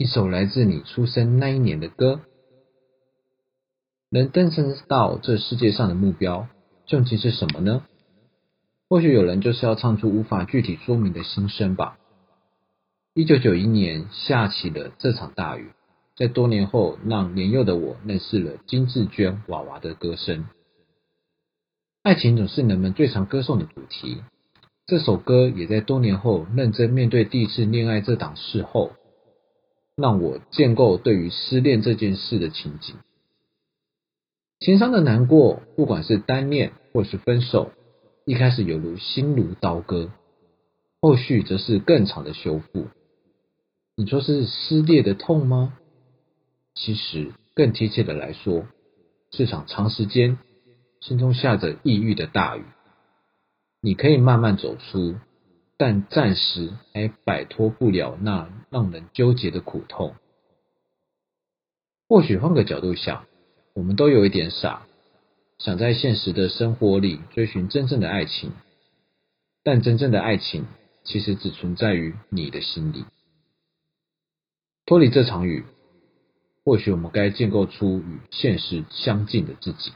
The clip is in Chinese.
一首来自你出生那一年的歌。能登升到这世界上的目标究竟是什么呢？或许有人就是要唱出无法具体说明的心声吧。一九九一年下起了这场大雨，在多年后让年幼的我认识了金志娟娃娃的歌声。爱情总是人们最常歌颂的主题，这首歌也在多年后认真面对第一次恋爱这档事后，让我建构对于失恋这件事的情景。情伤的难过，不管是单恋或是分手。一开始犹如心如刀割，后续则是更长的修复。你说是撕裂的痛吗？其实更贴切的来说，是场长时间心中下着抑郁的大雨。你可以慢慢走出，但暂时还摆脱不了那让人纠结的苦痛。或许换个角度想，我们都有一点傻。想在现实的生活里追寻真正的爱情，但真正的爱情其实只存在于你的心里。脱离这场雨，或许我们该建构出与现实相近的自己。